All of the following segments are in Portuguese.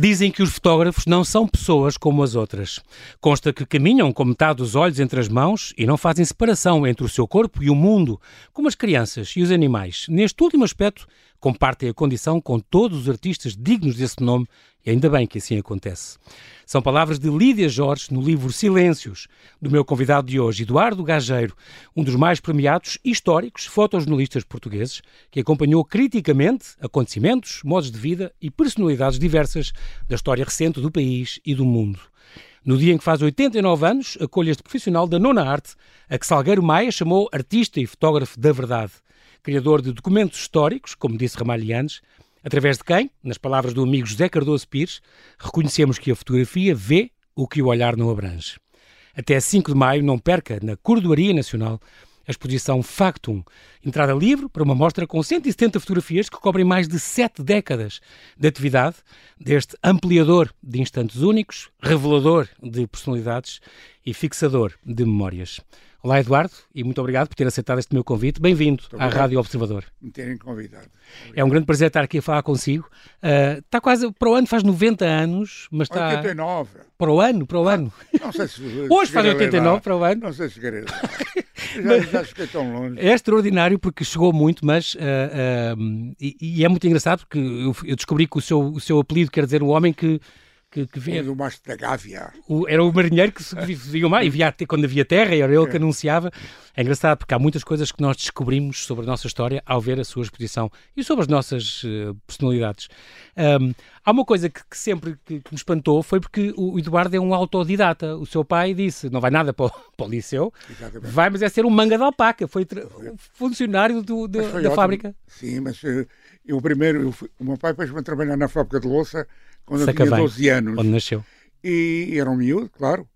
Dizem que os fotógrafos não são pessoas como as outras. Consta que caminham com metade dos olhos entre as mãos e não fazem separação entre o seu corpo e o mundo, como as crianças e os animais. Neste último aspecto, compartem a condição com todos os artistas dignos desse nome e ainda bem que assim acontece. São palavras de Lídia Jorge no livro Silêncios, do meu convidado de hoje, Eduardo Gageiro, um dos mais premiados históricos fotojornalistas portugueses, que acompanhou criticamente acontecimentos, modos de vida e personalidades diversas da história recente do país e do mundo. No dia em que faz 89 anos, acolhe este profissional da nona arte, a que Salgueiro Maia chamou artista e fotógrafo da verdade. Criador de documentos históricos, como disse Ramalhianes, Através de quem? Nas palavras do amigo José Cardoso Pires, reconhecemos que a fotografia vê o que o olhar não abrange. Até 5 de maio, não perca, na Cordoaria Nacional, a exposição Factum, entrada livre para uma mostra com 170 fotografias que cobrem mais de sete décadas de atividade deste ampliador de instantes únicos, revelador de personalidades e fixador de memórias. Olá, Eduardo, e muito obrigado por ter aceitado este meu convite. Bem-vindo à Rádio Observador. Me terem convidado. Obrigado. É um grande prazer estar aqui a falar consigo. Uh, está quase, para o ano faz 90 anos, mas está... 89. Para o ano, para o ano. Não sei se... Hoje faz 89 para o ano. Não sei se chegarei já, já fiquei tão longe. É extraordinário porque chegou muito, mas... Uh, uh, e, e, é muito engraçado porque eu, eu, descobri que o seu, o seu apelido quer dizer um homem que que, que vinha. O mastro da Gávea. O, era o marinheiro que via o mar e via, quando havia terra, era ele que é. anunciava. É engraçado porque há muitas coisas que nós descobrimos sobre a nossa história ao ver a sua exposição e sobre as nossas uh, personalidades. Um, há uma coisa que, que sempre que, que, me espantou foi porque o Eduardo é um autodidata. O seu pai disse: não vai nada para o, para o liceu, Exatamente. vai, mas é ser um manga de alpaca. Foi funcionário do, do, da ótimo. fábrica. Sim, mas uh, eu primeiro, eu fui, o meu pai a trabalhar na fábrica de louça quando eu tinha 12 anos. Onde nasceu. E era um miúdo, claro.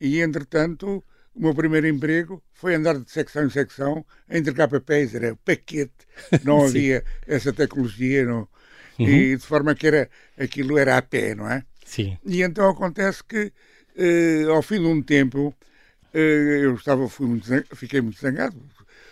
E, entretanto, o meu primeiro emprego foi andar de secção em secção a entregar papéis, era paquete, não havia essa tecnologia, não. Uhum. e de forma que era, aquilo era a pé, não é? Sim. E então acontece que, eh, ao fim de um tempo, eh, eu estava, fui muito, fiquei muito zangado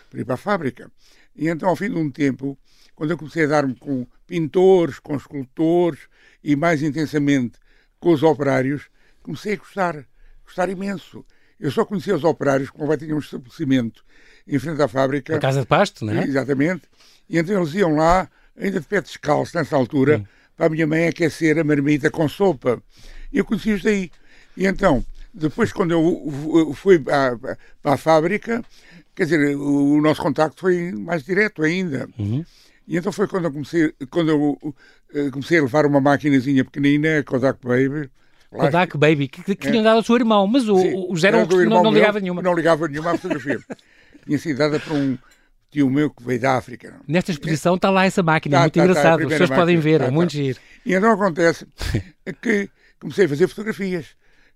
para ir para a fábrica. E então, ao fim de um tempo, quando eu comecei a dar-me com pintores, com escultores, e mais intensamente com os operários, comecei a gostar, gostar imenso. Eu só conhecia os operários como vai tinha um estabelecimento em frente à fábrica. A Casa de Pasto, não é? Exatamente. E então eles iam lá, ainda de pé descalço, nessa altura, Sim. para a minha mãe aquecer a marmita com sopa. E eu conheci-os daí. E então, depois, quando eu fui para a fábrica, quer dizer, o nosso contacto foi mais direto ainda. Uhum. E então foi quando eu comecei, quando eu uh, comecei a levar uma maquinazinha pequenina, Kodak Baby. Kodak Baby, que, que, que é. tinha dado ao seu irmão, mas o, Sim, o Zé não, não, não ligava nenhuma. Não ligava nenhuma à fotografia. tinha sido dada por um tio meu que veio da África. Nesta exposição está lá essa máquina, tá, muito tá, engraçado, tá, as pessoas máquina, podem ver, tá, é muito tá. giro. E então acontece que comecei a fazer fotografias,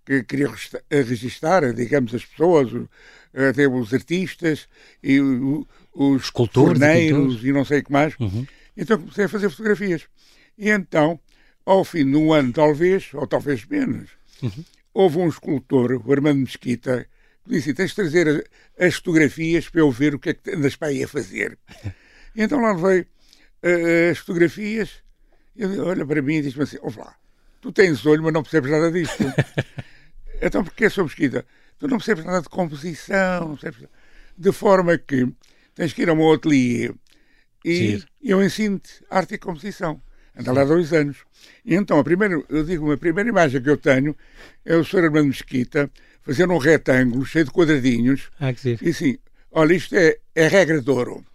que queria registrar, digamos, as pessoas, até os artistas e os escultores e não sei o que mais. Uhum. Então comecei a fazer fotografias. E então, ao fim de um ano, talvez, ou talvez menos, uhum. houve um escultor, o Armando Mesquita, que disse: Tens de trazer as fotografias para eu ver o que é que andas para aí a fazer. e então lá levei uh, as fotografias. Ele olha para mim e diz-me assim: Ouve lá, tu tens olho, mas não percebes nada disto. então, porquê sou Mesquita? Tu não percebes nada de composição, percebes... de forma que tens que ir a um ateliê e Sim. eu ensino-te arte e composição. Anda lá dois anos. E então, a primeira, eu digo, a primeira imagem que eu tenho é o Sr. Armando Mesquita fazendo um retângulo cheio de quadradinhos. Ah, que. E assim, olha, isto é, é regra de ouro.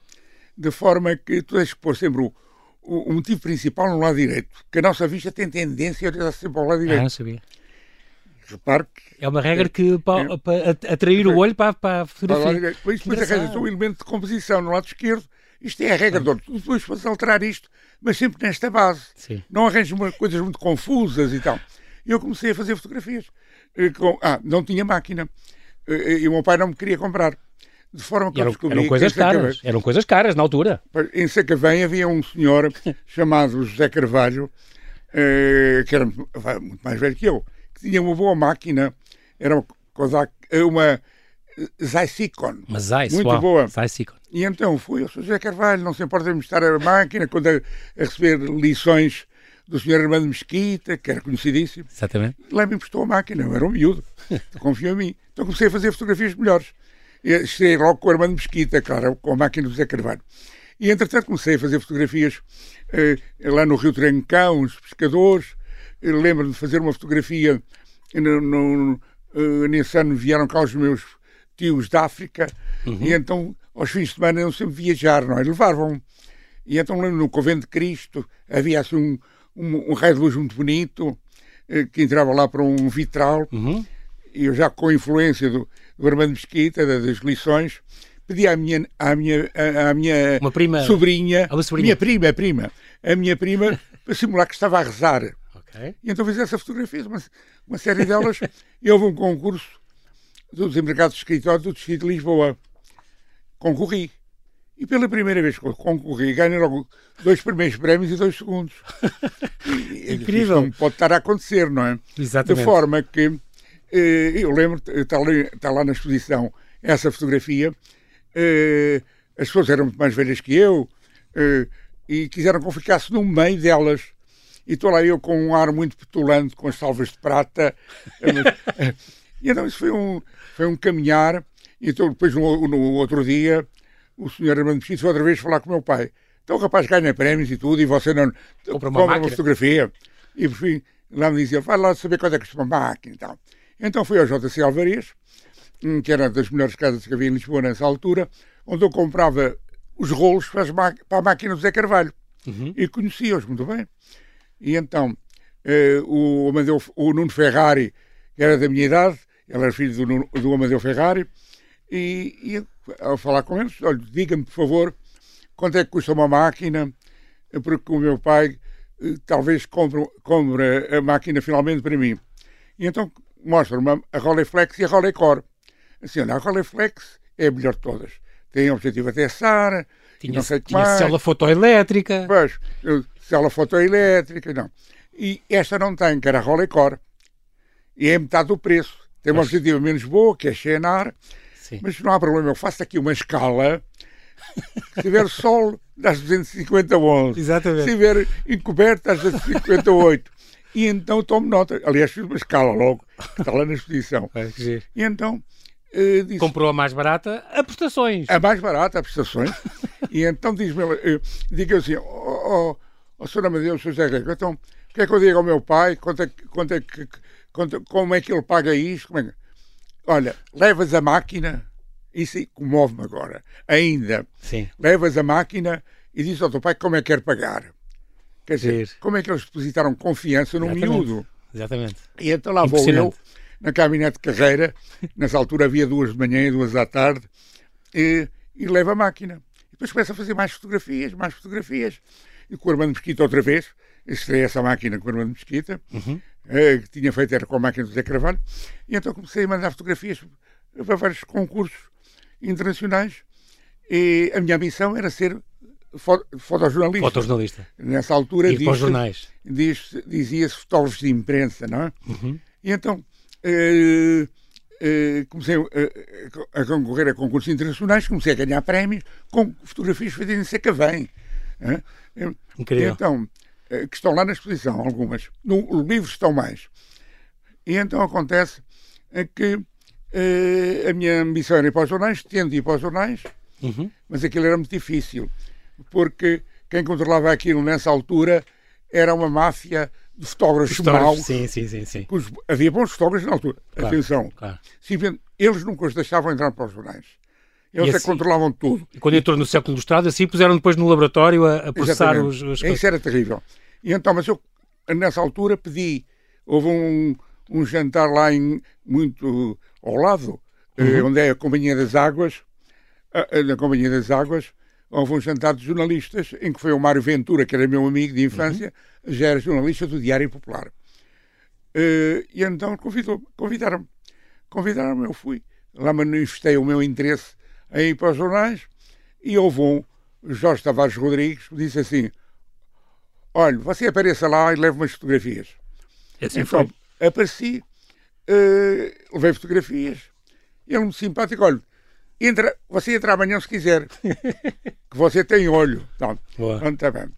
De forma que tu tens que pôr sempre o, o, o motivo principal no lado direito. Que a nossa vista tem tendência a olhar sempre ao lado direito. Ah, não sabia. Repare que é uma regra que para, é, para atrair é, o olho para, para a fotografia. Isto depois arranja um elemento de composição no lado esquerdo. Isto é a regra de ouro. Tu depois podes alterar isto, mas sempre nesta base. Sim. Não arranjo coisas muito confusas e tal. Eu comecei a fazer fotografias. Eh, com, ah, não tinha máquina. Eh, e o meu pai não me queria comprar. De forma que eram. Eram coisas caras. Eram coisas caras na altura. Em Sacavém havia um senhor chamado José Carvalho, eh, que era muito mais velho que eu, tinha uma boa máquina era uma Kodak, uma Zycicon. Uma Zeiss, muito uau, boa. Zycicon. E então fui, eu sou José Carvalho, não se importa me estar a máquina quando a, a receber lições do Sr. Armando Mesquita, que era conhecidíssimo. Exatamente. Lá me emprestou a máquina, eu era um miúdo, confiou em mim. Então comecei a fazer fotografias melhores. Cheguei logo com o Armando Mesquita, claro, com a máquina do Zé Carvalho. E entretanto comecei a fazer fotografias eh, lá no Rio Trancão, os pescadores. Lembro-me de fazer uma fotografia no, no, uh, nesse ano vieram cá os meus tios da África uhum. e então aos fins de semana iam sempre viajar, não é? Levavam. E então no Convento de Cristo havia assim um, um, um raio de luz muito bonito uh, que entrava lá para um vitral uhum. e eu já com a influência do, do Armando Mesquita, das lições, pedi à minha, à minha, à minha prima, sobrinha, minha prima, prima, a minha prima, para simular que estava a rezar. Okay. E então fiz essa fotografia, uma, uma série delas, e houve um concurso dos empregados de escritório do Distrito de Lisboa. Concorri. E pela primeira vez que concorri, ganhei logo dois primeiros prémios e dois segundos. Incrível. não pode estar a acontecer, não é? Exatamente. De forma que, eh, eu lembro, está lá, está lá na exposição essa fotografia, eh, as pessoas eram muito mais velhas que eu eh, e quiseram que eu ficasse no meio delas. E estou lá eu com um ar muito petulante, com as salvas de prata. e então isso foi um, foi um caminhar. E então depois, no, no outro dia, o senhor Armando Mesquita foi outra vez falar com o meu pai. Então o rapaz ganha prémios e tudo, e você não compra uma, compra uma fotografia. E por fim, lá me dizia, vai lá saber quanto é que custa uma máquina e tal. Então fui ao JC Alvarez, hum, que era das melhores casas que havia em Lisboa nessa altura, onde eu comprava os rolos para, para a máquina do Zé Carvalho. Uhum. E conhecia-os muito bem. E então eh, o, Amadeu, o Nuno Ferrari, que era da minha idade, ele era filho do, do Amadeu Ferrari, e, e ao falar com eles, olha, diga-me, por favor, quanto é que custa uma máquina, porque o meu pai eh, talvez compre, compre a máquina finalmente para mim. E então mostra-me a Rolleiflex e a Rolleicore. Assim, olha, a Rolleiflex é a melhor de todas. Tem objetivo até SAR, tinha, não sei tinha mais. célula fotoelétrica. Pois, célula fotoelétrica, não. E esta não tem, que era Rolecore. E é metade do preço. Tem uma objetiva menos boa, que é Xenar, mas não há problema. Eu faço aqui uma escala. Se tiver sol, das 250 11. Exatamente. Se tiver encoberto, das 258. E então tomo nota. Aliás, fiz uma escala logo, que está lá na exposição. É, e então Uh, disse, Comprou a mais barata a prestações. A mais barata a prestações. e então diz-me, uh, diga assim, ó oh, oh, oh, Sr. Amadeu, Sr. José Rico, então, o que é que eu digo ao meu pai? Quanto é, quanto é, quanto, como é que ele paga isto? É que... Olha, levas a máquina, isso comove-me agora, ainda. Sim. Levas a máquina e diz ao teu pai como é que quer pagar. Quer dizer, como é que eles depositaram confiança no Exatamente. miúdo. Exatamente. E então lá vou eu na caminhonete de carreira, nessa altura havia duas de manhã e duas à tarde, e, e leva a máquina. E depois começa a fazer mais fotografias, mais fotografias. E com o Armando Mesquita outra vez, estreia essa máquina com o Armando Mesquita, uhum. eh, que tinha feito era com a máquina do Zé Carvalho, e então comecei a mandar fotografias para vários concursos internacionais, e a minha missão era ser fotojornalista. Fotojornalista. Nessa altura diz, jornais. Diz, dizia-se fotógrafos de imprensa, não é? Uhum. E então comecei a, a, concorrer a concursos internacionais, comecei a ganhar prémios com fotografias feitas em Sacavém. Incrível. Então, que estão lá na exposição, algumas. No livro estão mais. E então acontece que a minha ambição era ir para os jornais, tendo ir para os jornais, uhum. mas aquilo era muito difícil, porque quem controlava aquilo nessa altura era uma máfia de fotógrafos, fotógrafos maus. Sim, sim, sim. sim. havia bons fotógrafos na altura. Claro, Atenção. Claro. Simplesmente, eles nunca os deixavam entrar para os jornais. Eles assim, controlavam tudo. E quando entrou no século ilustrado, assim puseram depois no laboratório a, a processar os, os. Isso era terrível. E então, mas eu, nessa altura, pedi. Houve um, um jantar lá em, muito ao lado, eh, uhum. onde é a Companhia das Águas. Na Companhia das Águas, houve um jantar de jornalistas em que foi o Mário Ventura, que era meu amigo de infância, uhum já era jornalista do Diário Popular. Uh, e então convidaram-me. Convidaram-me, eu fui. Lá manifestei o meu interesse em ir para os jornais e houve um, Jorge Tavares Rodrigues, que disse assim: Olha, você apareça lá e leve umas fotografias. Assim então, foi. apareci, uh, levei fotografias. Ele muito simpático, olha, entra, você entra amanhã se quiser, que você tem olho. Boa. Então, tá bem.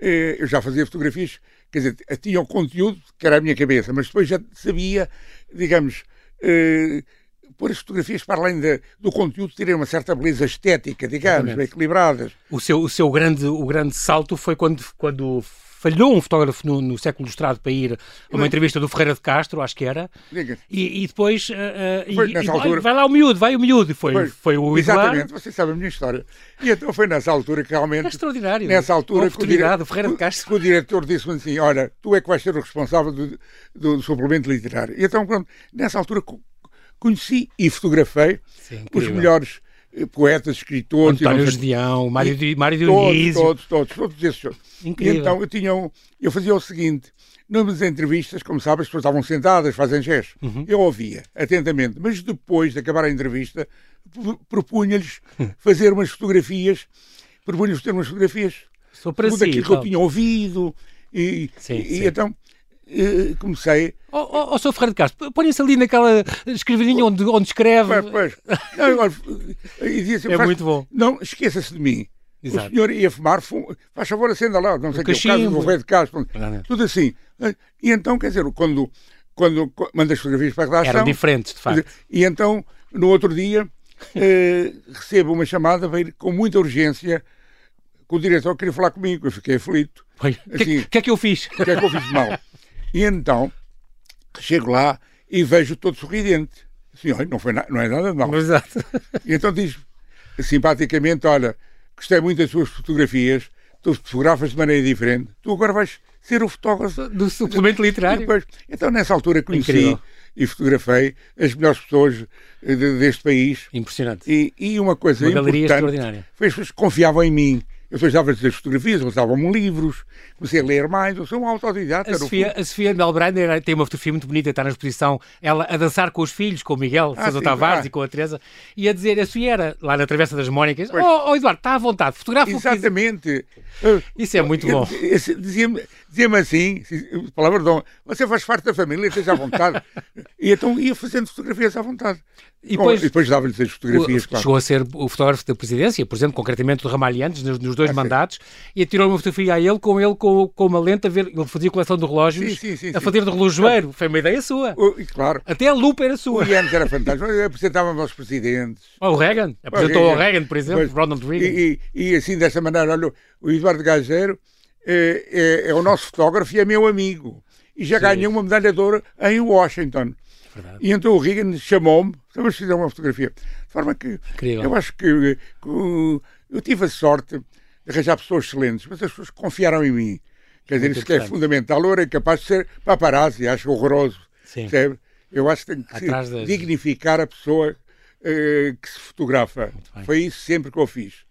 Eh, eu já fazia fotografias quer dizer, tinha o conteúdo que era a minha cabeça, mas depois já sabia, digamos, uh, pôr as fotografias para além de, do conteúdo terem uma certa beleza estética, digamos, bem equilibradas. O seu, o seu grande, o grande salto foi quando, quando falhou um fotógrafo no, no século ilustrado para ir a uma entrevista do Ferreira de Castro, acho que era, e, e, depois uh, foi, e, altura... vai lá o miúdo, vai o miúdo, foi, foi, foi o Exatamente, Eduardo. você sabe a minha história. E então foi nessa altura que realmente... É extraordinário. Nessa altura que o, dire... Ferreira de Castro. Que o diretor disse-me assim, olha, tu é que vais ser o responsável do, do, do suplemento literário. E então, pronto, nessa altura conheci e fotografei Sim, os melhores poetas, escritores... António Gedeão, Mário, Mário Dionísio... Todos, todos, todos, todos esses. Incrível. E então eu, tinha um, eu fazia o seguinte, nas entrevistas, como sabes, as pessoas estavam sentadas, fazem gestos. Uhum. Eu ouvia atentamente, mas depois de acabar a entrevista, propunha-lhes fazer umas fotografias, propunha-lhes fazer umas fotografias sobre si, aquilo que eu tinha ouvido. E, sim, e sim. então uh, comecei. Ó oh, oh, oh, Sr. Ferreira de Castro, põe-se ali naquela escrevidinha onde, onde escreve. Pois, pois. Não, agora, assim, é faz, muito bom. Não, esqueça-se de mim. Exato. O senhor ia fumar, fum, faz favor, acenda lá, não sei o que, o caso do Rei de Castro, tudo assim. E então, quer dizer, quando, quando manda as fotografias para a redação... Eram diferentes, de facto. E então, no outro dia, eh, recebo uma chamada para ir com muita urgência, que o diretor queria falar comigo, eu fiquei aflito. O assim, que, que, é que eu fiz? O que é que eu fiz de mal? E então, chego lá e vejo todo sorridente. Assim, olha, não, foi não é nada de mal. Exato. E então diz simpaticamente, olha, gostei muito das suas fotografias, tu fotografas de maneira diferente, tu agora vais ser o fotógrafo do suplemento literário. Depois, então, nessa altura, conheci Incrível. e fotografei as melhores pessoas deste país. Impressionante. E, e uma coisa uma galeria extraordinária. Foi as pessoas que confiavam em mim. Eu depois dava-lhes as fotografias, eles davam-me livros, comecei a ler mais, eu sou um autodidata. A Sofia, a Sofia Melbrander tem uma fotografia muito bonita, está na exposição, ela a dançar com os filhos, com o Miguel ah, Sousa Tavares ah. e com a Teresa, e a dizer, a Sofia era lá na Travessa das Mónicas, pois. oh, oh, Eduardo, está à vontade, fotografa Exatamente. Isso é muito bom. Dizia-me dizia assim, palavrão, você faz parte da família, esteja à vontade. e então ia fazendo fotografias à vontade. E depois, depois dava-lhes as fotografias. O, claro. Chegou a ser o fotógrafo da presidência, por exemplo, concretamente do Ramalhantes, nos, nos dois ah, mandatos, e atirou uma fotografia a ele com ele com, com uma lente a ver. Ele fazia coleção de relógios, sim, sim, sim, a fazer de relojoeiro. Foi uma ideia sua. O, claro. Até a lupa era sua. O era fantástico. Apresentava-me aos presidentes. O Reagan. Apresentou ao Reagan, por exemplo, pois, Ronald Reagan. E, e, e, assim, dessa maneira, olha, o Eduardo Gageiro é, é, é, o nosso fotógrafo e é meu amigo. E já ganhou uma medalha de ouro em Washington. Verdade. E então o Reagan chamou-me, vamos fazer uma fotografia. De forma que Incrível. eu acho que, que, eu tive a sorte de arranjar pessoas excelentes, mas as pessoas confiaram em mim. Quer dizer, isso que é fundamental. Eu era capaz de ser paparazzi, acho horroroso. Sim. Eu acho que tem que das... dignificar a pessoa uh, que se fotografa. Foi isso sempre que eu fiz.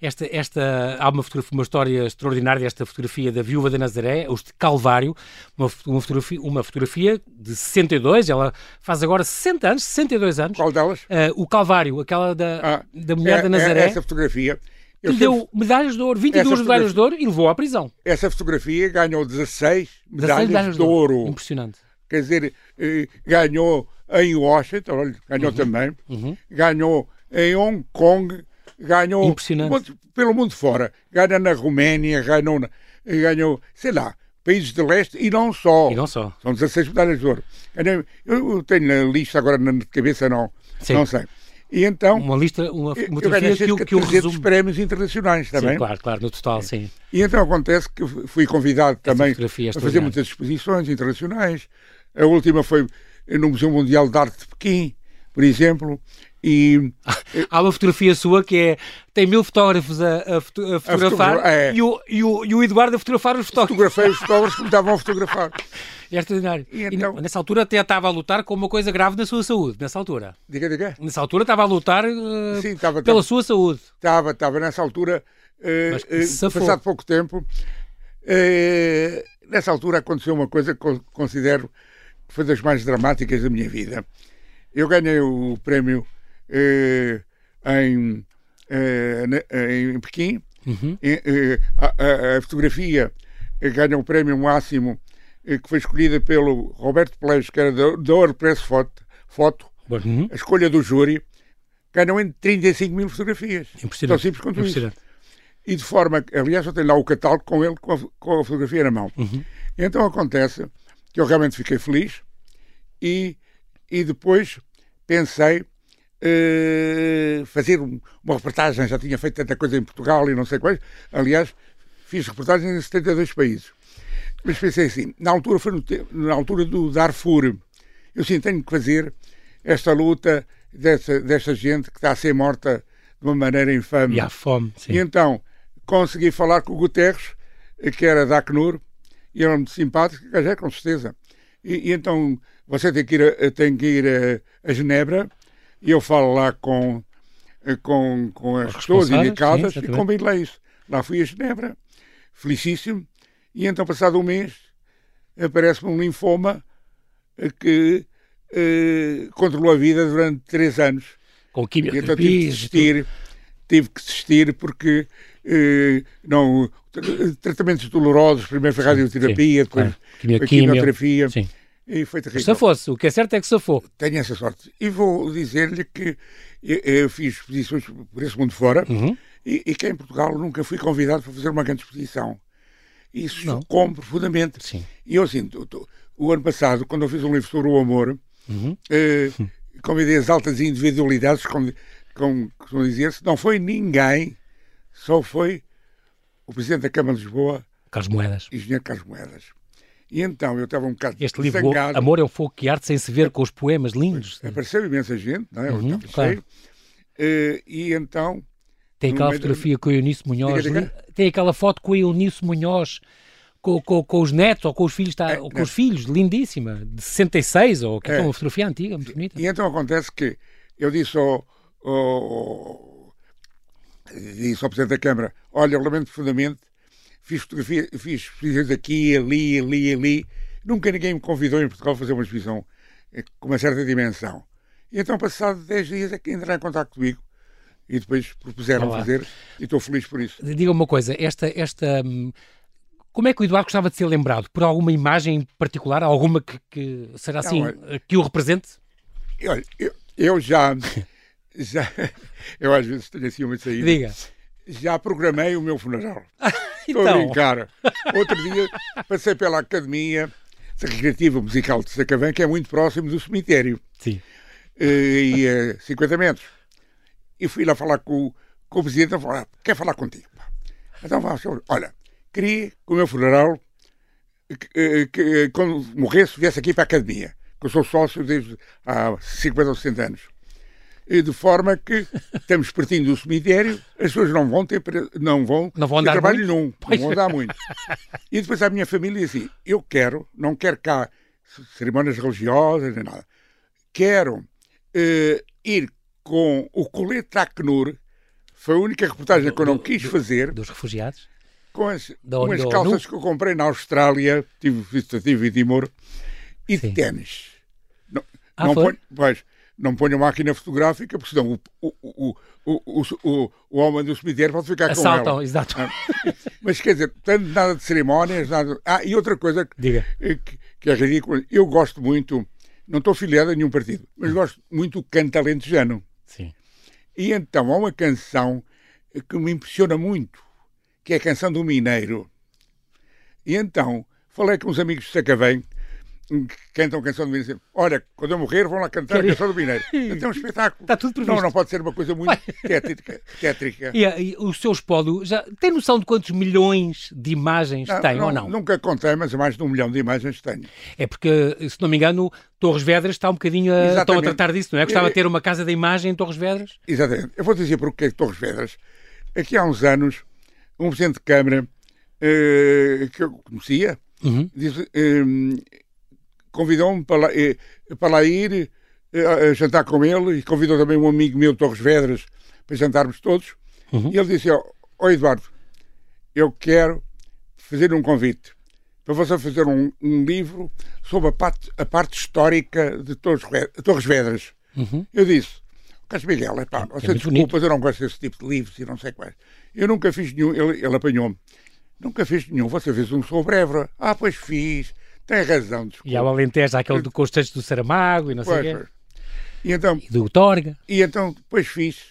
Esta, esta, há uma, uma história extraordinária desta fotografia da Viúva de Nazaré, os de Calvário, uma, uma, fotografia, uma fotografia de 62, ela faz agora 60 anos, 62 anos. Qual delas? Uh, o Calvário, aquela da, ah, da mulher é, da Nazaré. É essa fotografia. Eu deu sempre... medalhas de ouro, 22 medalhas de ouro e levou à prisão. Essa fotografia ganhou 16 medalhas, 16 medalhas de, ouro. ouro. Impressionante. Quer dizer, eh, ganhou em Washington, ganhou uhum. também, uhum. ganhou em Hong Kong, ganhou pelo mundo fora. Ganha na Roménia, ganhou, ganhou, sei lá, países de leste e não só. E não só. São 16 medalhas de ouro. Eu tenho na lista agora na cabeça, não, Sim. não sei. E então, uma lista, uma, fotografia que, que, que o resume. prémios internacionais também. Sim, claro, claro, no total, sim. E então acontece que fui convidado também a fazer muitas exposições internacionais. A última foi no Museu Mundial de Arte de Pequim, por exemplo, e há uma fotografia sua que é tem mil fotógrafos a, a, a fotografar a é. e, o, e, o, e o Eduardo a fotografar os fotógrafos. Fotografei os fotógrafos que me estavam a fotografar. É extraordinário. E, então... e nessa altura até estava a lutar com uma coisa grave na sua saúde, nessa altura. Diga, diga. Nessa altura estava a lutar uh, Sim, estava, pela estava, sua saúde. Estava, estava nessa altura, uh, uh, passado pouco tempo, nessa altura aconteceu uma coisa que considero que foi das mais dramáticas da minha vida. Eu ganhei o prémio eh, em, eh, em Pequim. Uhum. Eh, a, a, fotografia ganha o prémio máximo que foi escolhida pelo Roberto Pleix, que era da WordPress Foto, foto uhum. a escolha do júri, ganham em 35 mil fotografias. Impressionante. Tão simples quanto isso. e de forma, aliás, eu tenho lá o catálogo com ele, com a, com a fotografia na mão. Uhum. Então acontece que eu realmente fiquei feliz e, e depois pensei uh, fazer uma reportagem, já tinha feito tanta coisa em Portugal e não sei quais, aliás, fiz reportagens em 72 países. Mas pensei assim, na altura foi no, na altura do Darfur, eu sim tenho que fazer esta luta dessa, desta gente que está a ser morta de uma maneira infame. E há fome, sim. E então consegui falar com o Guterres, que era da Acnur, e era muito simpático, é, com certeza. E, e, então você tem que ir, a, tem que ir a, Genebra, e eu falo lá com, com, com as pessoas indicadas sim, e combinei isso. Lá fui a Genebra, felicíssimo, e então, passado um mês, aparece-me um linfoma que eh, controlou a vida durante três anos. Com quimioterapia. Então tive que desistir, tive que desistir porque eh, não, tratamentos dolorosos, primeiro foi radioterapia, sim, depois claro. quimioterapia. Sim. E foi terrível. Se fosse, o que é certo é que se for. Tenho essa sorte. E vou dizer-lhe que eu, eu, fiz exposições por esse mundo fora uhum. e, e que em Portugal nunca fui convidado para fazer uma grande exposição. Isso chocou-me profundamente. Sim. E eu, assim, o ano passado, quando eu fiz um livro sobre o amor, uhum. eh, convidei as altas individualidades, como, como, como dizer-se, não foi ninguém, só foi o Presidente da Câmara de Lisboa, Carlos Moedas. Engenheiro Carlos Moedas. E então eu estava um bocado Este livro, zangado. Amor é um fogo que arde sem se ver com os poemas lindos. Apareceu imensa gente, não é? Eu uhum, claro. Uh, e então tem aquela fotografia com o Eunice Munhoz. Diga, diga. Tem aquela foto com o Eunice Munhoz com, com, com, os netos ou com os filhos, tá, é, com os filhos, lindíssima, de 66, ou que é, é uma fotografia antiga, muito bonita. E então acontece que eu disse ao, ao, disse ao Presidente da Câmara: Olha, eu lamento profundamente, fiz fotografia, fiz exposições aqui, ali, ali, ali. Nunca ninguém me convidou em Portugal a fazer uma exposição eh, com uma certa dimensão. E então, passado 10 dias, é que entraram em contato comigo e depois propuseram Olá. fazer e estou feliz por isso. Diga uma coisa, esta, esta hum, como é que o Eduardo gostava de ser lembrado? Por alguma imagem particular? Alguma que, que será assim, Não, olha, que o represente? Olha, eu, eu já, já, eu às vezes tenho assim uma saída. Diga. Já programei o meu funeral. então. Estou a brincar. Outro dia passei pela Academia Recreativa Musical de Sacavém, que é muito próximo do cemitério. Sim. E, e a 50 metros e fui lá falar com, com o presidente e falou, ah, quer falar contigo. Então, olha, queria que o meu funeral, que, que, quando morresse, viesse aqui para a academia, que eu sou sócio desde há 50 ou 60 anos. E de forma que estamos partindo do cemitério, as pessoas não vão ter, não vão, não vão ter trabalho muito? nenhum, não vão andar muito. E depois a minha família assim, eu quero, não quero cá cerimónias religiosas nem nada, quero uh, ir com o colete Acnur, foi a única reportagem do, que eu não quis do, fazer. Dos refugiados? Com as, com as calças que eu comprei na Austrália, tive visitativa e Timor, e ténis. Não, ah, não, ponho, pois, não ponho máquina fotográfica, porque senão o, o, o, o, o, homem do cemitério pode ficar Assaltam, com ela. exato. Ah, mas quer dizer, tanto nada de cerimónias, nada. Ah, e outra coisa Diga. Que, que é ridícula, eu gosto muito, não estou filiado a nenhum partido, mas hum. gosto muito do canto alentejano. Sim. E então há uma canção que me impressiona muito, que é a canção do Mineiro. E então falei com uns amigos de Sacavém cantam a canção do Mineiro. Olha, quando eu morrer, vão lá cantar a canção do Mineiro. Então é um espetáculo. Está tudo previsto. Não, não pode ser uma coisa muito tétrica. tétrica. E, e o seu espólio, já tem noção de quantos milhões de imagens não, tem não, ou não? Nunca contei, mas mais de um milhão de imagens tenho. É porque, se não me engano, Torres Vedras está um bocadinho a, estão a tratar disso, não é? Gostava de ter uma casa de imagem em Torres Vedras? Exatamente. Eu vou dizer porque é Torres Vedras. Aqui há uns anos, um presidente de Câmara uh, que eu conhecia uhum. disse, uh, convidou-me para, lá, eh, para lá ir a jantar com ele e convidou também um amigo meu de Torres Vedras para jantarmos todos. Uhum. E ele disse: Ó oh, Eduardo, eu quero fazer um convite para você fazer um, um livro sobre a parte, a parte histórica de Torres, Torres Vedras. Uhum. Eu disse: Carlos Miguel, é, você é desculpa, eu não gosto desse tipo de livros e não sei quais. Eu nunca fiz nenhum, ele, ele apanhou-me. Nunca fiz nenhum. Você fez um sobre Évora. Ah, pois fiz. Tem razão, desculpa. E ao Alentejo, aquele do Constantes do Saramago e não sei o quê. E, então, e do Torga. E então depois fiz,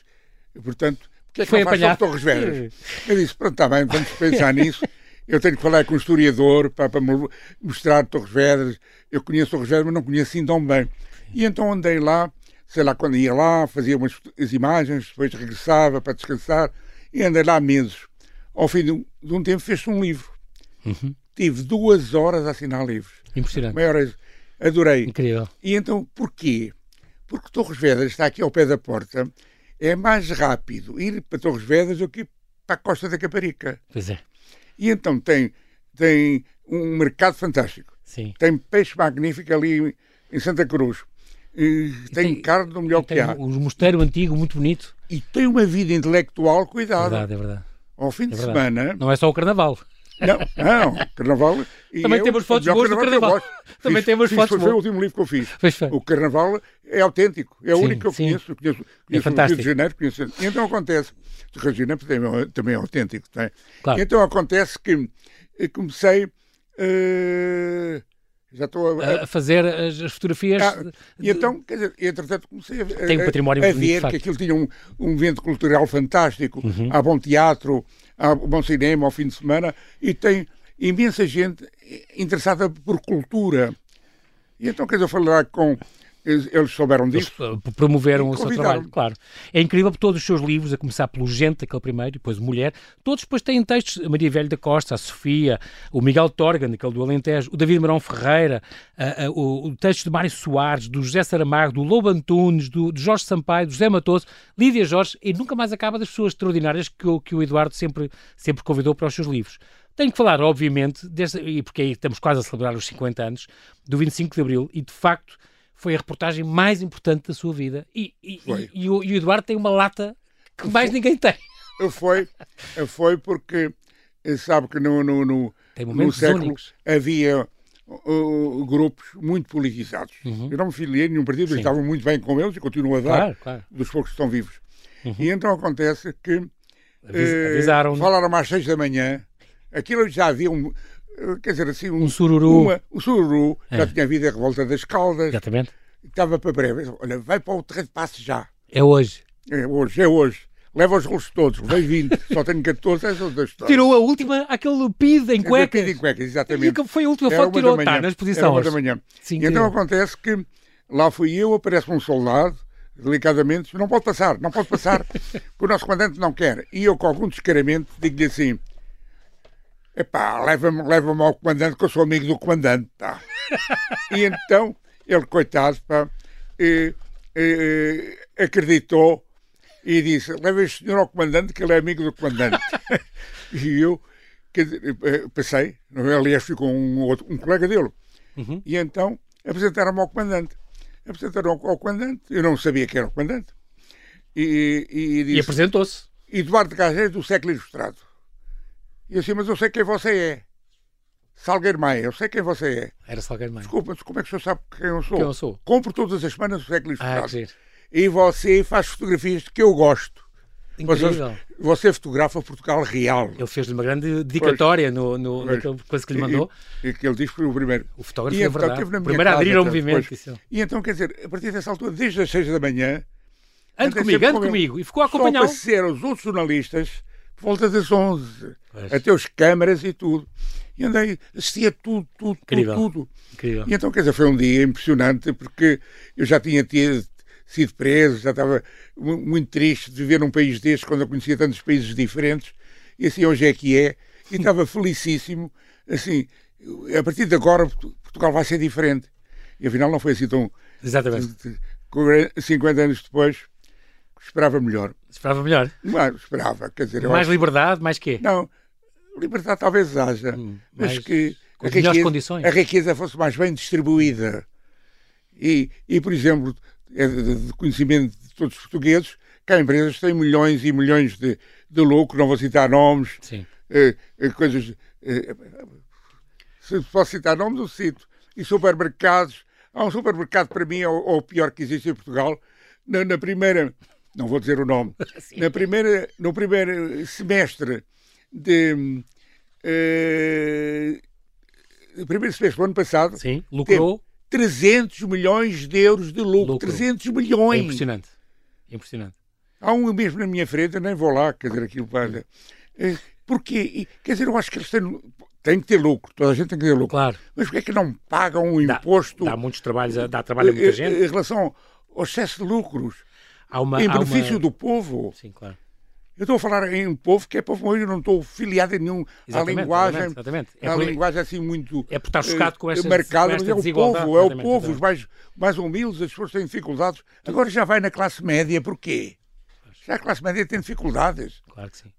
portanto, Porque é que Foi não apanhado. Torres Vedras? Eu disse, pronto, está bem, vamos pensar nisso. Eu tenho que falar com um historiador para, para mostrar Torres Vedras. Eu conheço Torres Vedras, mas não conheço assim tão bem. E então andei lá, sei lá, quando ia lá, fazia umas as imagens, depois regressava para descansar e andei lá meses. Ao fim de um, de um tempo fez-se um livro. Uhum. Tive duas horas a assinar livros. Impressionante. Maior, adorei. Incrível. E então, porquê? Porque Torres Vedras está aqui ao pé da porta. É mais rápido ir para Torres Vedras do que para a Costa da Caparica. Pois é. E então tem, tem um mercado fantástico. Sim. Tem peixe magnífico ali em Santa Cruz. E tem, tem, carne do melhor que há. Um mosteiro antigo, muito bonito. E tem uma vida intelectual, cuidado. É verdade, é verdade. Ao fim é de verdade. semana. Não é só o carnaval. Não, não, Carnaval. Também eu, temos fotos boas do Carnaval. Também fiz, temos fiz, fotos boas. Foi o último livro que eu fiz. O Carnaval é autêntico. É o sim, único que eu sim. conheço. Conheço, conheço é fantástico. o Rio de Janeiro. Conheço. Então acontece. O Regina também é autêntico. Tem. Claro. Então acontece que comecei. Uh, já estou a, a, fazer as, fotografias. Ah, de... E então, quer dizer, entretanto, comecei a, Tem um património a ver que aquilo tinha um, um evento cultural fantástico. Uhum. Há bom teatro, há bom cinema ao fim de semana e tem imensa gente interessada por cultura. E então, quer dizer, falar com eles, souberam disso. Eles promoveram o seu trabalho, claro. É incrível todos os seus livros, a começar pelo Gente, aquele primeiro, depois Mulher, todos depois têm textos. A Maria Velho da Costa, a Sofia, o Miguel Torgan, aquele do Alentejo, o David Marão Ferreira, a, a, o, o texto de Mário Soares, do José Saramago, do Lobo Antunes, do, do Jorge Sampaio, do José Matoso, Lídia Jorge, e nunca mais acaba das pessoas extraordinárias que, o, que o Eduardo sempre, sempre convidou para os seus livros. Tenho que falar, obviamente, deste, e porque aí estamos quase a celebrar os 50 anos, do 25 de Abril, e de facto foi a reportagem mais importante da sua vida. E, e, e, e o, o, Eduardo tem uma lata que mais foi, ninguém tem. Foi, foi porque sabe que no, no, no, no século únicos. havia uh, grupos muito politizados. Uhum. Eu não me filiei nenhum partido, mas estavam muito bem com eles e continuo a dar claro, claro. dos poucos que estão vivos. Uhum. E então acontece que Avis, uh, avisaram falaram às seis da manhã, aquilo já havia um, quer dizer assim, um, um sururu. Uma, um sururu, é. já tinha havido a revolta das Caldas. Exatamente. Estava para breve. Olha, vai para o terreno de passe já. É hoje. É hoje, é hoje. Leva os rolos todos, levei 20, só tenho 14, essa é outra história. Tirou a última, aquele PID em cuecas. PID em cuecas, exatamente. E foi a última foto que tirou, está na exposição. Era da manhã. Sim, e então acontece que lá fui eu, aparece um soldado, delicadamente, não pode passar, não pode passar, porque o nosso comandante não quer. E eu, com algum descaramento, digo-lhe assim, Epá, leva-me leva ao comandante, que eu sou amigo do comandante. Tá? e então, ele, coitado, pá, e, e, acreditou e disse: leva este senhor ao comandante, que ele é amigo do comandante. e eu que, eh, passei, aliás, fui com um, outro, um colega dele. Uhum. E então apresentaram-me ao comandante. Apresentaram ao comandante, eu não sabia que era o comandante. E, e, e apresentou-se. Eduardo Gageiro do século ilustrado. E assim, mas eu sei quem você é. Salgueiro Maia, eu sei quem você é. Era Salgueiro Maia. Desculpa, mas como é que o senhor sabe quem eu sou? Quem eu sou? Compro todas as semanas o século ah, E você faz fotografias que eu gosto. Incrível. Você, você fotografa Portugal real. Ele fez uma grande dedicatória no, no, naquela coisa que lhe mandou. E, e que ele disse que foi o primeiro. O fotógrafo e, é então, verdade. O primeiro a aderir ao movimento. E então, quer dizer, a partir dessa altura, desde as seis da manhã... Ande comigo, ande comigo. E ficou a acompanhar. Só para ser os outros jornalistas volta das 11, pois. até os câmaras e tudo. E andei, assistia tudo, tudo, Incrível. tudo, tudo. Incrível. E então, quer dizer, foi um dia impressionante porque eu já tinha tido, sido preso, já estava muito triste de viver num país deste quando eu conhecia tantos países diferentes. E assim, hoje é que é. E estava felicíssimo. Assim, a partir de agora, Portugal vai ser diferente. E afinal não foi assim tão. Exatamente. 50 anos depois, esperava melhor. Esperava melhor? Não, esperava, quer dizer... Mais acho... liberdade, mais quê? Não, liberdade talvez haja, hum, mas que a riqueza, condições. a riqueza fosse mais bem distribuída. E, e por exemplo, é de conhecimento de todos os portugueses, que há empresas que têm milhões e milhões de, de lucro, não vou citar nomes, eh, eh, coisas... Eh, se posso citar nomes, eu cito. E supermercados. Há um supermercado, para mim, é o, é o pior que existe em Portugal. Na, na primeira não vou dizer o nome, na primeira, no primeiro semestre de. Uh, primeiro semestre do ano passado. Sim, lucrou. 300 milhões de euros de lucro. lucro. 300 milhões. É impressionante. Impressionante. Há um mesmo na minha frente, nem vou lá, quer dizer, aquilo para. Eh, Porquê? Quer dizer, eu acho que eles têm, têm que ter lucro, toda a gente tem que ter lucro. Claro. Mas porquê é que não pagam um Dá, imposto dá muitos trabalhos, dá trabalho a muita eh, gente. em relação ao excesso de lucros, uma, em há uma- benefício do povo? Sim, claro. Eu estou a falar em um povo que é povo, mas eu não estou filiado a nenhum. à Exatamente, linguagem. exatamente. É à por- linguagem assim muito. É por estar chocado com eh, esta- marcada, com mas esta é o povo, é o povo, os mais, mais humildes, as pessoas têm dificuldades. Agora já vai na classe média, porquê? Já a classe média tem dificuldades. Claro que sim.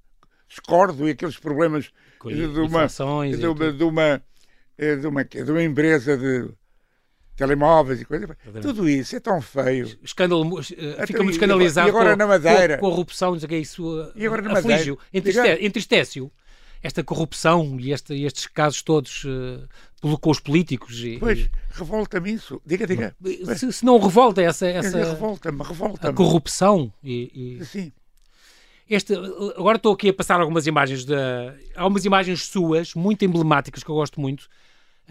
Discordo e aqueles problemas de uma, de uma, de uma, eh, de uma, de uma empresa de telemóveis e coisas. Tudo isso é tão feio. Escândalo, eh, Até fica muito escandalizado e agora com, na Madeira? com a corrupção, não sei o que é isso eh, E agora na Madeira? entristece-o. Esta corrupção e este- estes casos todos eh, pelo- com os políticos. E, Pois, revolta-me isso. Diga, diga. se, se não revolta essa, essa Revolta-me, revolta-me. corrupção e, e Sim. este, agora estou aqui a passar algumas imagens da há umas imagens suas muito emblemáticas que eu gosto muito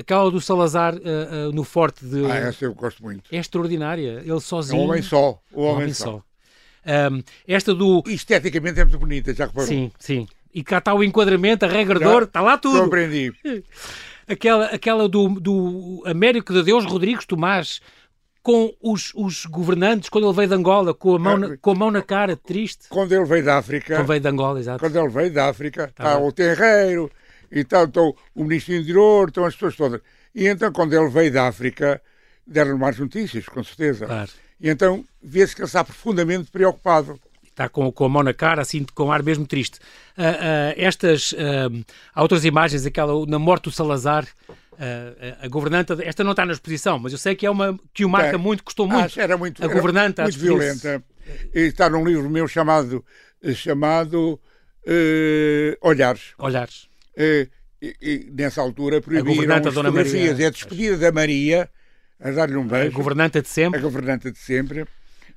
aquela do Salazar eh, eh, no forte de Ah, essa eu gosto muito. é extraordinária ele É um sozinho homem só. O um homem, homem só. só Ahm, esta do E Esteticamente é muito bonita, já reparou? sim sim e cá está o enquadramento a regrador Já está lá tudo Compreendi. aquela, aquela do, do Américo de Deus Rodrigues Tomás com os, os governantes quando ele veio de Angola com a mão, na, com a mão na cara, triste. Quando ele veio da África, Quando veio de Angola, exato. quando ele veio da África, Tá bem. o terreiro, e está então, o ministro do interior, estão as pessoas todas. E então, quando ele veio da África, deram mais notícias, com certeza. Claro. E então, vê-se que ele está profundamente preocupado. Está com, com a mão na cara, assim, com ar mesmo triste. Ah, ah, estas, ah, há outras imagens, aquela na morte do Salazar, ah, a governanta, esta não está na exposição, mas eu sei que é uma que o marca Tem. muito, gostou muito. Acho, era muito, a governanta a muito violenta. E está num livro meu chamado, chamado eh, Olhares. Olhares. Eh, nessa altura proibiram as Dona fotografias. Maria. É a despedida da Maria, a dar-lhe um A beijo, governanta de a sempre, governanta de sempre.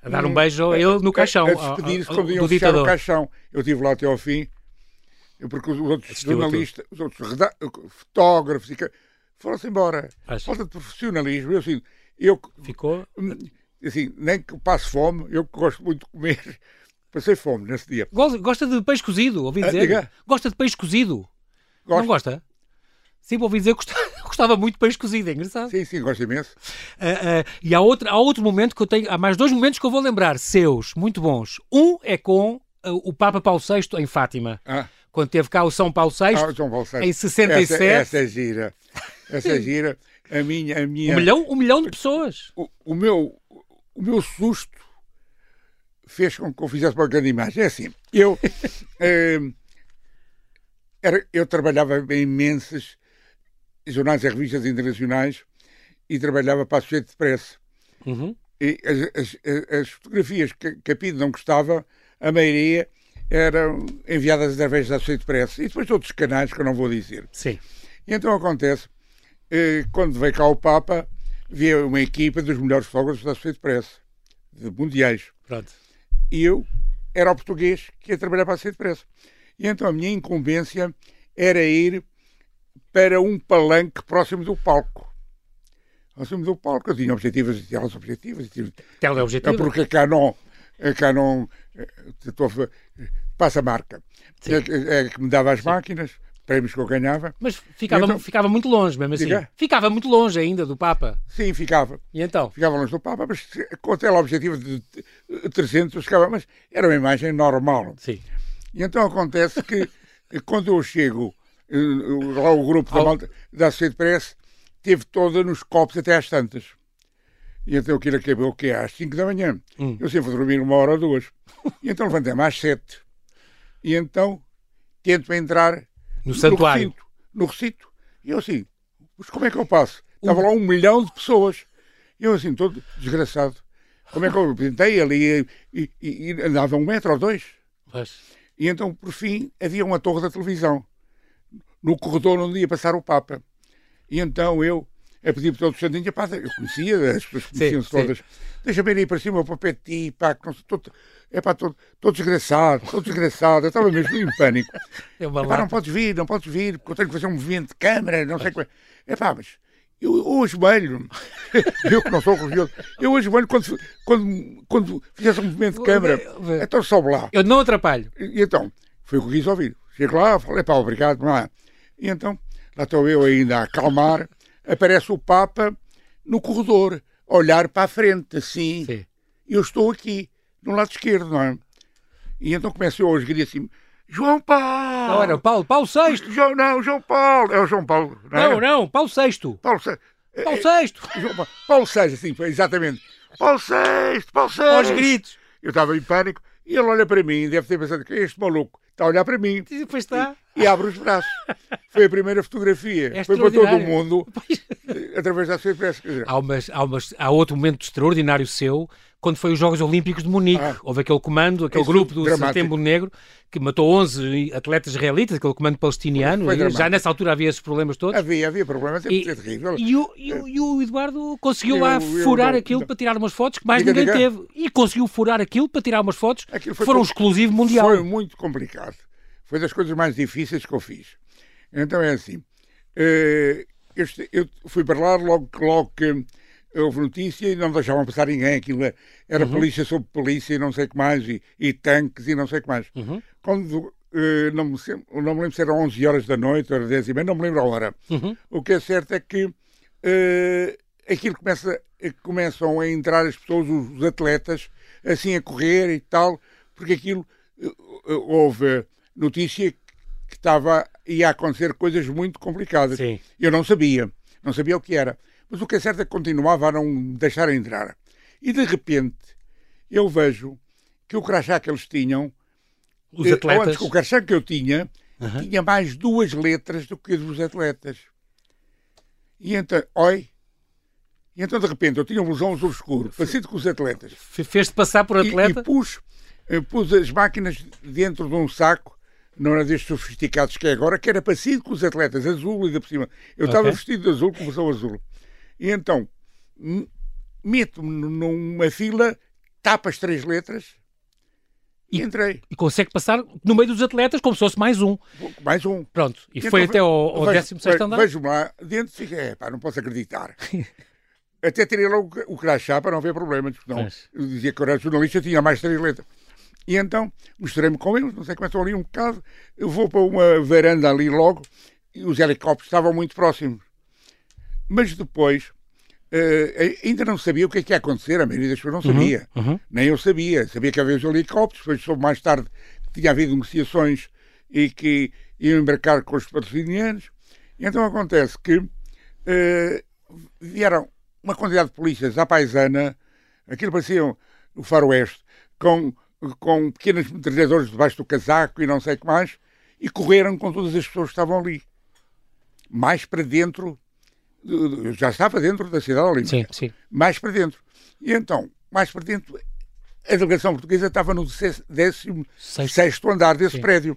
a dar um beijo a ele no caixão, A, despedir-se quando iam fechar o ditador. caixão. Eu estive lá até ao fim, porque os outros Assistiu a jornalistas, os outros fotógrafos, e foram-se embora. Pois. Falta de profissionalismo. Eu, assim, eu, Ficou. assim, nem que passe fome, eu que gosto muito de comer, passei fome nesse dia. Gosta de peixe cozido, ouvi Ah, dizer. diga. Gosta de peixe cozido. Não Gosto. gosta? Sim, ouvi dizer que gostava, muito de peixe cozido, é engraçado. Sim, sim, gosto imenso. Ah, ah, e há outro, há outro momento que eu tenho, há mais dois momentos que eu vou lembrar, seus, muito bons. Um é com ah, o Papa Paulo VI em Fátima, Ah, quando teve cá o São Paulo VI, ah, João Paulo VI. em 67, Essa, essa é gira. Essa é gira. A minha, a minha, um, milhão, um milhão de pessoas. o, o meu, o meu susto fez com que eu fizesse uma grande imagem. É assim, eu, eh, era, eu trabalhava em imensas jornais e revistas internacionais e trabalhava para a Associated Press. Uhum. E as, as- as fotografias que, que a PID não gostava, a maioria eram enviadas através da Associated Press e depois de outros canais que eu não vou dizer. Sim. E então acontece, eh, quando veio cá o Papa, havia uma equipa dos melhores fotógrafos da Associated Press, de mundiais. Pronto. E eu era o português que ia trabalhar para a Associated Press. E então a minha incumbência era ir para um palanque próximo do palco. Próximo do palco. Eu tinha objetivos e telas objetivos. Tinha... Teleobjetivo. É porque a Canon, a Canon eh, passa a marca. Sim. É, que- é que me dava as máquinas, prémios que eu ganhava. Mas ficava, Então- ficava muito longe, mesmo assim. Diga. Ficava muito longe ainda do Papa. Sim, ficava. E então? Ficava longe do Papa, mas com a tela objetivo de 300, ficava, mas era uma imagem normal. Sim. E então acontece que quando eu chego, eh, lá o grupo da, malta, da Associated Press teve toda nos copos até às tantas. E então aquilo acabou o quê? Às 5 da manhã. Hum. Eu sempre vou dormir uma hora ou duas. E então levantei-me às 7. E então tento entrar No santuário. recinto. No recinto. E eu assim, mas como é que eu passo? Estava lá um milhão de pessoas. E eu assim, todo desgraçado. Como é que eu tentei ali e, e, e andava um metro ou dois? Pois. E então, por fim, havia uma torre da televisão no corredor onde ia passar o Papa. E então eu, a pedir por todos os santinhos, pá, eu conhecia, as pessoas conheciam-se todas. Deixa-me ir aí para cima para o pé de ti, pá, que não sei, todo, é pá, todo, todo desgraçado, todo desgraçado. Eu estava mesmo em pânico. É Epá, não podes vir, não podes vir, porque eu tenho que fazer um movimento de câmara, não sei como é. Epá, mas eu, eu ajoelho, eu que não sou religioso, eu ajoelho quando, quando, quando fizesse um movimento de câmara, então sobe lá. Eu não atrapalho. E, então, foi o que quis ouvir. Chego lá, falei, pá, obrigado, lá. E então, lá estou eu ainda a acalmar, aparece o Papa no corredor, a olhar para a frente, assim. Sim. Eu estou aqui, no lado esquerdo, não é? E então começo eu a gritar assim, João Paulo! Não era Paulo, Paulo VI. João, não, João Paulo. É o João Paulo. Não, é? não, não, Paulo VI. Paulo VI. Paulo VI. João Paulo VI, assim, exatamente. Paulo VI, Paulo VI. Aos gritos. Eu estava em pânico e ele olha para mim, deve ter pensado que este maluco está a olhar para mim. E depois está. E, e abre os braços. Foi a primeira fotografia. É Foi para todo o mundo, através da sua imprensa. Há, umas, há, umas, há outro momento extraordinário seu quando foi os Jogos Olímpicos de Munique. Ah, Houve aquele comando, aquele grupo do dramático. Setembro Negro, que matou 11 atletas israelitas, aquele comando palestiniano. já nessa altura havia esses problemas todos. Havia, havia problemas, é e, é terrível. E o, e, o, e o Eduardo conseguiu eu, lá furar eu, aquilo para tirar umas fotos que mais diga, ninguém diga. teve. E conseguiu furar aquilo para tirar umas fotos que foram um exclusivo mundial. Foi muito complicado. Foi das coisas mais difíceis que eu fiz. Então é assim. Uh, eu fui para lá logo, logo que houve notícia e não deixavam passar ninguém. Aquilo era uhum. polícia sobre polícia e não sei o que mais, e, e, tanques e não sei o que mais. Uhum. Quando, uh, não, me, não me lembro se eram 11 horas da noite ou 10 e meia, não me lembro a hora. Uhum. O que é certo é que uh, aquilo começa, começam a entrar as pessoas, os, os, atletas, assim a correr e tal, porque aquilo houve notícia que estava, ia acontecer coisas muito complicadas. Sim. Eu não sabia, não sabia o que era. Mas o que é certo é que continuava a não deixar entrar. E de repente eu vejo que o crachá que eles tinham, os eh, atletas, antes, o crachá que eu tinha, uhum. tinha mais duas letras do que dos atletas. E então, oi, e então de repente eu tinha um blusão azul escuro, parecido com os atletas. Fez-te passar por atleta? E, e pus, eh, pus as máquinas dentro de um saco, não era destes sofisticados que é agora, que era parecido com os atletas, azul e de por cima. Eu okay. estava vestido de azul com blusão azul. E então meto-me numa fila, tapa as três letras e, e, entrei. E consegue passar no meio dos atletas como se fosse mais um. Mais um. Pronto. E, e foi então, até ao, ao 16 andar? Vejo-me lá dentro e fico, é pá, não posso acreditar. até tirei logo o crachá para não haver problemas. Não, eu dizia que eu era jornalista, tinha mais três letras. E então mostrei-me com eles, não sei como estou ali um bocado. Eu vou para uma varanda ali logo e os helicópteros estavam muito próximos. Mas depois uh, ainda não sabia o que é que ia acontecer, a maioria das pessoas não uhum, sabia. Uhum, uhum. Nem eu sabia. Sabia que havia os helicópteros, depois soube mais tarde que tinha havido negociações e que iam embarcar com os patrocinianos. Então acontece que uh, vieram uma quantidade de polícias à paisana, aquilo parecia o faroeste, com, com pequenos metralhadores debaixo do casaco e não sei o que mais, e correram com todas as pessoas que estavam ali. Mais para dentro já estava dentro da cidade olímpica. Sim, sim. Mais para dentro. E então, mais para dentro, a delegação portuguesa estava no 16 andar desse sim. prédio.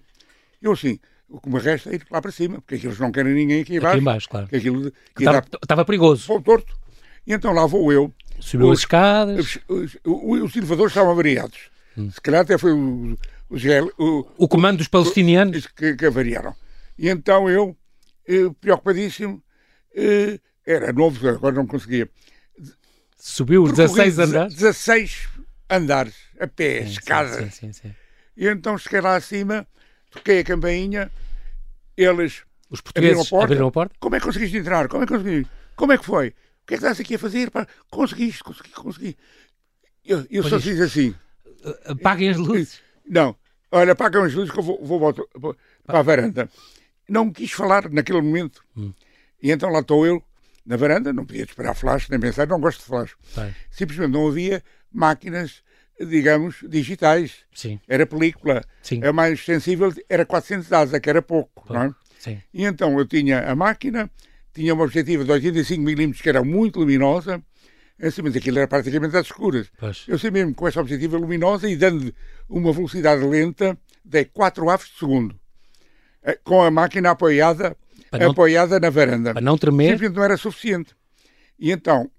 Eu assim, o que me resta é ir lá para cima, porque aqueles não querem ninguém aqui embaixo. Aqui embaixo, claro. Aquilo estava, estava perigoso. Torto. E então lá vou eu. Subiu os, as escadas. Os, os, os, elevadores estavam variados. Hum. Se calhar até foi o, o, o, comando dos palestinianos que, que avariaram. E então eu, eu preocupadíssimo, era novo, agora não conseguia. Subiu os 16 andares? 16 andares, a pé, sim, escada. Sim, sim, e então cheguei lá acima, toquei a campainha, eles os portugueses abriram a, porta. abriram a porta. Como é que conseguiste entrar? Como é que conseguiste? Como é que foi? O que é que estás aqui a fazer? Pá? Conseguiste, consegui, consegui. Eu, eu só fiz assim. Apaguem as luzes. Não, olha, apaguem as luzes que eu vou, vou, vou para a varanda. Não quis falar naquele momento. Hum. E então lá estou eu, na varanda, não podia esperar flash nem mensagem, não gosto de flash. Sim. Simplesmente não havia máquinas, digamos, digitais. Sim. Era película. Sim. A mais sensível era 400 asa, que era pouco. Não é? Sim. E então eu tinha a máquina, tinha uma objetiva de 85 milímetros que era muito luminosa, assim, mas aquilo era praticamente às escuras. Pois. Eu sei mesmo com essa objetiva luminosa e dando uma velocidade lenta de 4 aves de segundo, eh, com a máquina apoiada não, apoiada na varanda. Para não tremer. Simplesmente não era suficiente. E então,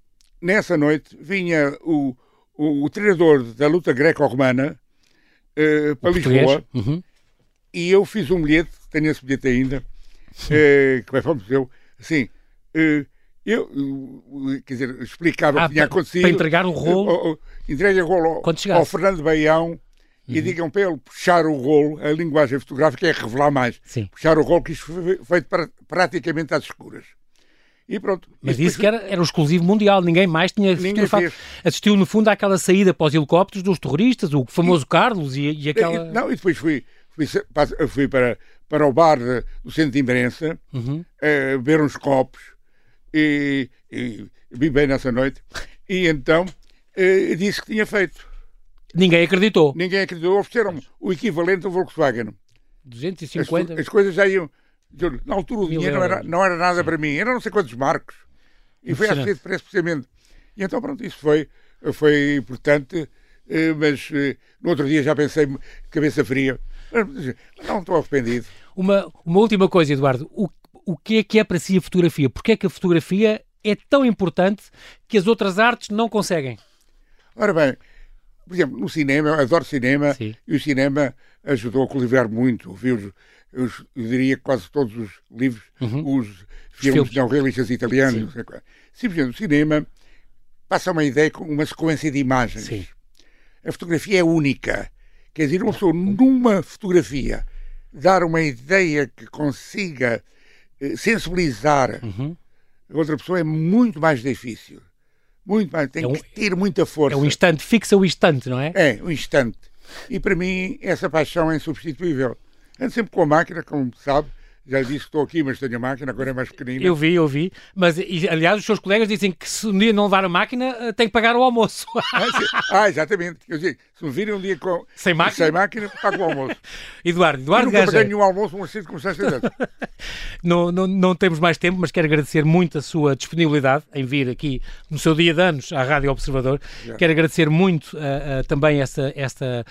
nessa noite, vinha o, o, o treinador da luta greco-romana uh, para Lisboa uhum. e eu fiz um bilhete, tenho esse bilhete ainda, uh, que é para o museu, assim, uh, Eu, quer dizer, explicava ah, o que tinha acontecido. Para entregar o rolo. Entregue o rolo ao, ao Fernando Baião uhum. e digam para ele puxar o rolo. A linguagem fotográfica é revelar mais. Sim. Puxar o rolo, que isto foi feito para, praticamente às escuras. E pronto. Mas disse que era, era um exclusivo mundial, ninguém mais tinha ninguém fez. Assistiu, no fundo, àquela saída para os helicópteros dos terroristas, o famoso e, Carlos e, e aquela. E, não, e depois fui, fui, fui para, para o bar do centro de imprensa, uhum. uh, beber uns copos e, e vi bem nessa noite. E então uh, disse que tinha feito. Ninguém acreditou. Ninguém acreditou. Ofereceram o equivalente ao Volkswagen. 250? As, as coisas já iam. Na altura o dinheiro não era, não era nada Sim. para mim, era não sei quantos marcos. E foi assim de preço E então, pronto, isso foi, foi importante, eh, mas eh, no outro dia já pensei, cabeça fria. Não estou arrependido. Uma, uma última coisa, Eduardo. O, o que é que é para si a fotografia? Porquê é que a fotografia é tão importante que as outras artes não conseguem? Ora bem, por exemplo, no cinema, eu adoro cinema, Sim. e o cinema ajudou a cultivar muito. Viu eu, eu diria quase todos os livros, uhum. os filmes, filmes. não realistas italianos. Sim. Simplesmente o cinema passa uma ideia com uma sequência de imagens. Sim. A fotografia é única. Quer dizer, uma pessoa numa fotografia dar uma ideia que consiga eh, sensibilizar uhum. outra pessoa é muito mais difícil. Muito mais, tem é um, que ter muita força. É um instante, fixa o instante, não é? É, um instante. E para mim essa paixão é insubstituível. Ando sempre com a máquina, como sabe, já disse que estou aqui, mas tenho a máquina, agora é mais pequenina. Eu vi, eu vi. Mas, aliás, os seus colegas dizem que se um dia não levar a máquina, eh, tem que pagar o almoço. Ah, ah exatamente. Eu digo, se me virem um dia com, sem máquina, sem máquina pago o almoço. Eduardo, Eduardo eu nunca Gaja. paguei nenhum almoço, mas sinto como não, não, não temos mais tempo, mas quero agradecer muito a sua disponibilidade em vir aqui no seu dia de anos à Rádio Observador. Já. Quero agradecer muito uh, uh, também esta, esta,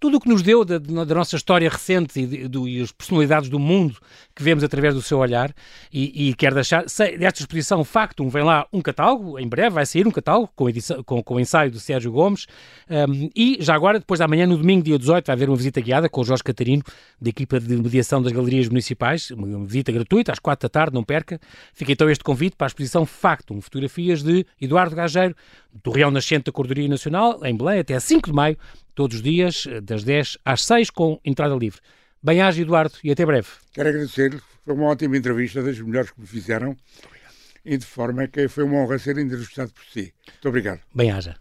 tudo o que nos deu da, da nossa história recente e, do, e as personalidades do mundo que vemos através do seu olhar e, e quero deixar, sei, desta exposição Factum vem lá um catálogo, em breve vai sair um catálogo com, edição, com, com o ensaio do Sérgio Gomes um, e já agora, depois da manhã, no domingo, dia 18, vai haver uma visita guiada com o Jorge Catarino, da equipa de mediação das galerias municipais, uma visita gratuita às quatro da tarde, não perca. Fica então este convite para a exposição Factum, fotografias de Eduardo Gageiro, do Real Nascente da Cordoria Nacional, em Belém, até 5 de maio, todos os dias, das 10 às 6, com entrada livre. Bem-aja, Eduardo, e até breve. Quero agradecer, foi uma ótima entrevista, das melhores que me fizeram, e de forma que foi uma honra ser entrevistado por si. Muito obrigado. Bem-aja.